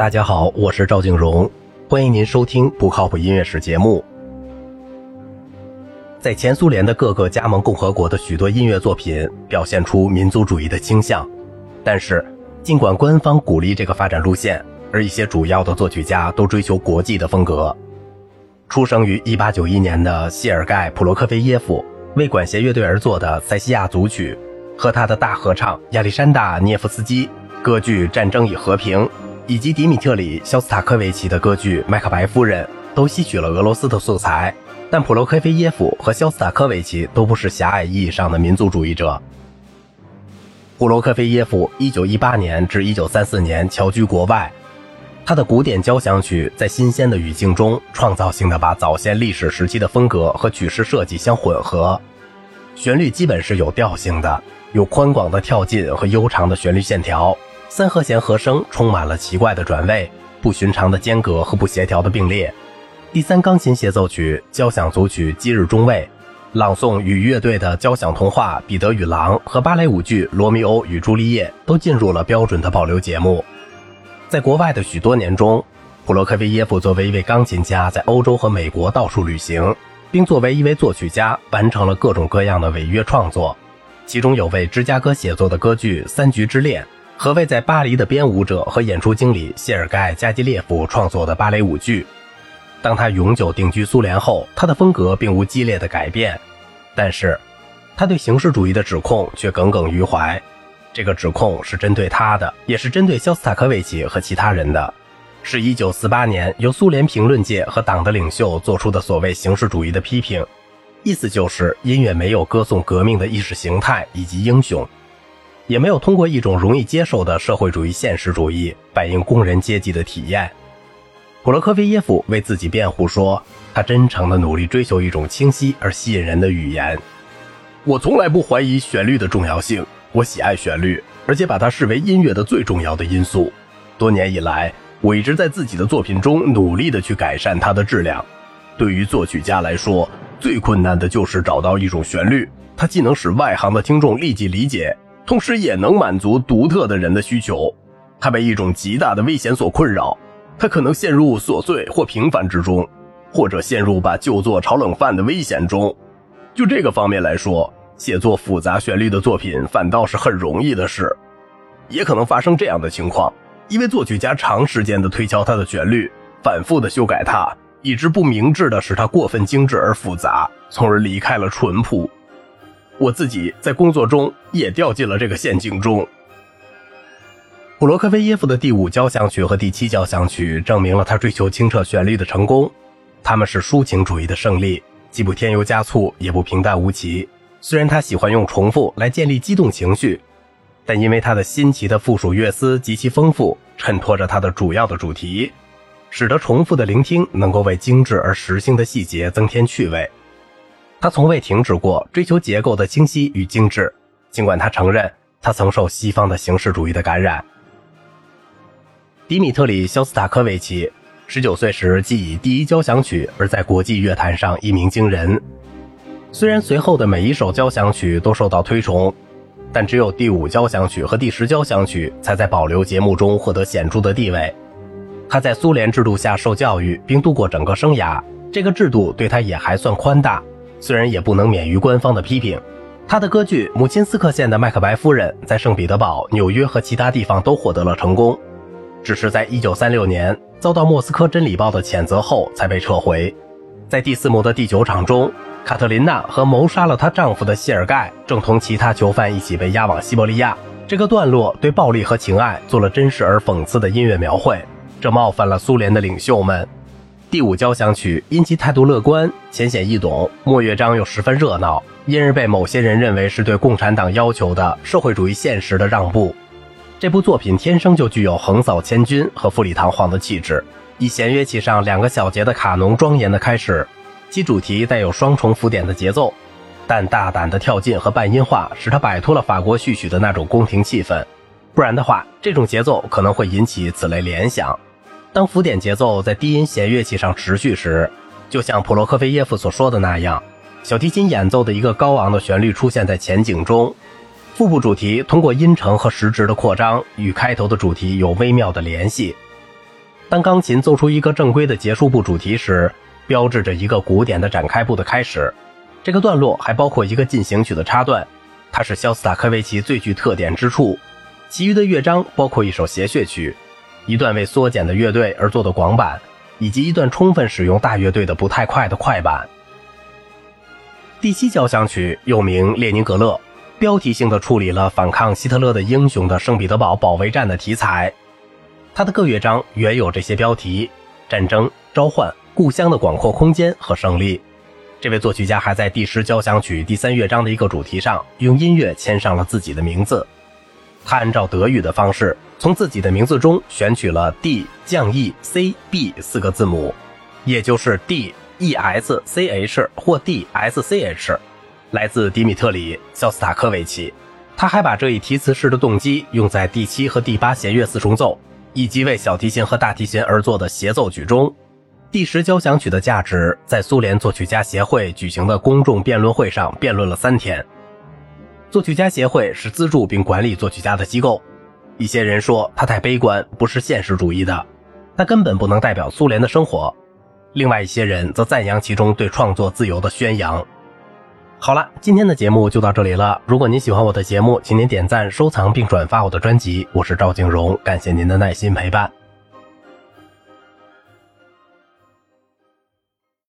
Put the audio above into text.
大家好，我是赵静荣，欢迎您收听不靠谱音乐史节目。在前苏联的各个加盟共和国的许多音乐作品表现出民族主义的倾向，但是尽管官方鼓励这个发展路线，而一些主要的作曲家都追求国际的风格。出生于1891年的谢尔盖·普罗科菲耶夫为管弦乐队而作的《塞西亚组曲》，和他的大合唱亚历山大·涅夫斯基歌剧《战争与和平》。以及迪米特里·肖斯塔科维奇的歌剧《麦克白夫人》都吸取了俄罗斯的素材，但普罗科菲耶夫和肖斯塔科维奇都不是狭隘意义上的民族主义者。普罗科菲耶夫1918年至1934年侨居国外，他的古典交响曲在新鲜的语境中，创造性的把早先历史时期的风格和曲式设计相混合，旋律基本是有调性的，有宽广的跳进和悠长的旋律线条。三和弦和声充满了奇怪的转位、不寻常的间隔和不协调的并列。第三钢琴协奏曲、交响组曲《今日中尉》，朗诵与乐队的交响童话《彼得与狼》和芭蕾舞剧《罗密欧与朱丽叶》都进入了标准的保留节目。在国外的许多年中，普罗科菲耶夫作为一位钢琴家，在欧洲和美国到处旅行，并作为一位作曲家完成了各种各样的违约创作，其中有为芝加哥写作的歌剧《三局之恋》。何为在巴黎的编舞者和演出经理谢尔盖·加基列夫创作的芭蕾舞剧。当他永久定居苏联后，他的风格并无激烈的改变，但是他对形式主义的指控却耿耿于怀。这个指控是针对他的，也是针对肖斯塔科维奇和其他人的。是一九四八年由苏联评论界和党的领袖做出的所谓形式主义的批评，意思就是音乐没有歌颂革命的意识形态以及英雄。也没有通过一种容易接受的社会主义现实主义反映工人阶级的体验。普罗科菲耶夫为自己辩护说，他真诚地努力追求一种清晰而吸引人的语言。我从来不怀疑旋律的重要性，我喜爱旋律，而且把它视为音乐的最重要的因素。多年以来，我一直在自己的作品中努力地去改善它的质量。对于作曲家来说，最困难的就是找到一种旋律，它既能使外行的听众立即理解。同时也能满足独特的人的需求。他被一种极大的危险所困扰，他可能陷入琐碎或平凡之中，或者陷入把旧作炒冷饭的危险中。就这个方面来说，写作复杂旋律的作品反倒是很容易的事。也可能发生这样的情况：因为作曲家长时间的推敲他的旋律，反复的修改它，以致不明智的使它过分精致而复杂，从而离开了淳朴。我自己在工作中也掉进了这个陷阱中。普罗科菲耶夫的第五交响曲和第七交响曲证明了他追求清澈旋律的成功，他们是抒情主义的胜利，既不添油加醋，也不平淡无奇。虽然他喜欢用重复来建立激动情绪，但因为他的新奇的附属乐思极其丰富，衬托着他的主要的主题，使得重复的聆听能够为精致而实性的细节增添趣味。他从未停止过追求结构的清晰与精致，尽管他承认他曾受西方的形式主义的感染。迪米特里·肖斯塔科维奇十九岁时即以第一交响曲而在国际乐坛上一鸣惊人。虽然随后的每一首交响曲都受到推崇，但只有第五交响曲和第十交响曲才在保留节目中获得显著的地位。他在苏联制度下受教育并度过整个生涯，这个制度对他也还算宽大。虽然也不能免于官方的批评，他的歌剧《母亲斯克县的麦克白夫人》在圣彼得堡、纽约和其他地方都获得了成功，只是在1936年遭到莫斯科真理报的谴责后才被撤回。在第四幕的第九场中，卡特琳娜和谋杀了她丈夫的谢尔盖正同其他囚犯一起被押往西伯利亚。这个段落对暴力和情爱做了真实而讽刺的音乐描绘，这冒犯了苏联的领袖们。第五交响曲因其态度乐观、浅显易懂，末乐章又十分热闹，因而被某些人认为是对共产党要求的社会主义现实的让步。这部作品天生就具有横扫千军和富丽堂皇的气质，以弦乐器上两个小节的卡农庄严的开始，其主题带有双重浮点的节奏，但大胆的跳进和半音化使它摆脱了法国序曲的那种宫廷气氛，不然的话，这种节奏可能会引起此类联想。当浮点节奏在低音弦乐器上持续时，就像普罗科菲耶夫所说的那样，小提琴演奏的一个高昂的旋律出现在前景中，腹部主题通过音程和时值的扩张与开头的主题有微妙的联系。当钢琴奏出一个正规的结束部主题时，标志着一个古典的展开部的开始。这个段落还包括一个进行曲的插段，它是肖斯塔科维奇最具特点之处。其余的乐章包括一首谐谑曲，一段为缩减的乐队而做的广板，以及一段充分使用大乐队的不太快的快板。第七交响曲又名《列宁格勒》，标题性的处理了反抗希特勒的英雄的圣彼得堡保卫战的题材。它的各乐章原有这些标题：战争、召唤、故乡的广阔空间和胜利。这位作曲家还在第十交响曲第三乐章的一个主题上用音乐签上了自己的名字。他按照德语的方式，从自己的名字中选取了 D 降 E C B 四个字母，也就是 D E S C H 或 D S C H，来自迪米特里·肖斯塔科维奇。他还把这一题词式的动机用在第七和第八弦乐四重奏，以及为小提琴和大提琴而作的协奏曲中。第十交响曲的价值在苏联作曲家协会举行的公众辩论会上辩论了三天。作曲家协会是资助并管理作曲家的机构。一些人说他太悲观，不是现实主义的，他根本不能代表苏联的生活。另外一些人则赞扬其中对创作自由的宣扬。好了，今天的节目就到这里了。如果您喜欢我的节目，请您点赞、收藏并转发我的专辑。我是赵静荣，感谢您的耐心陪伴。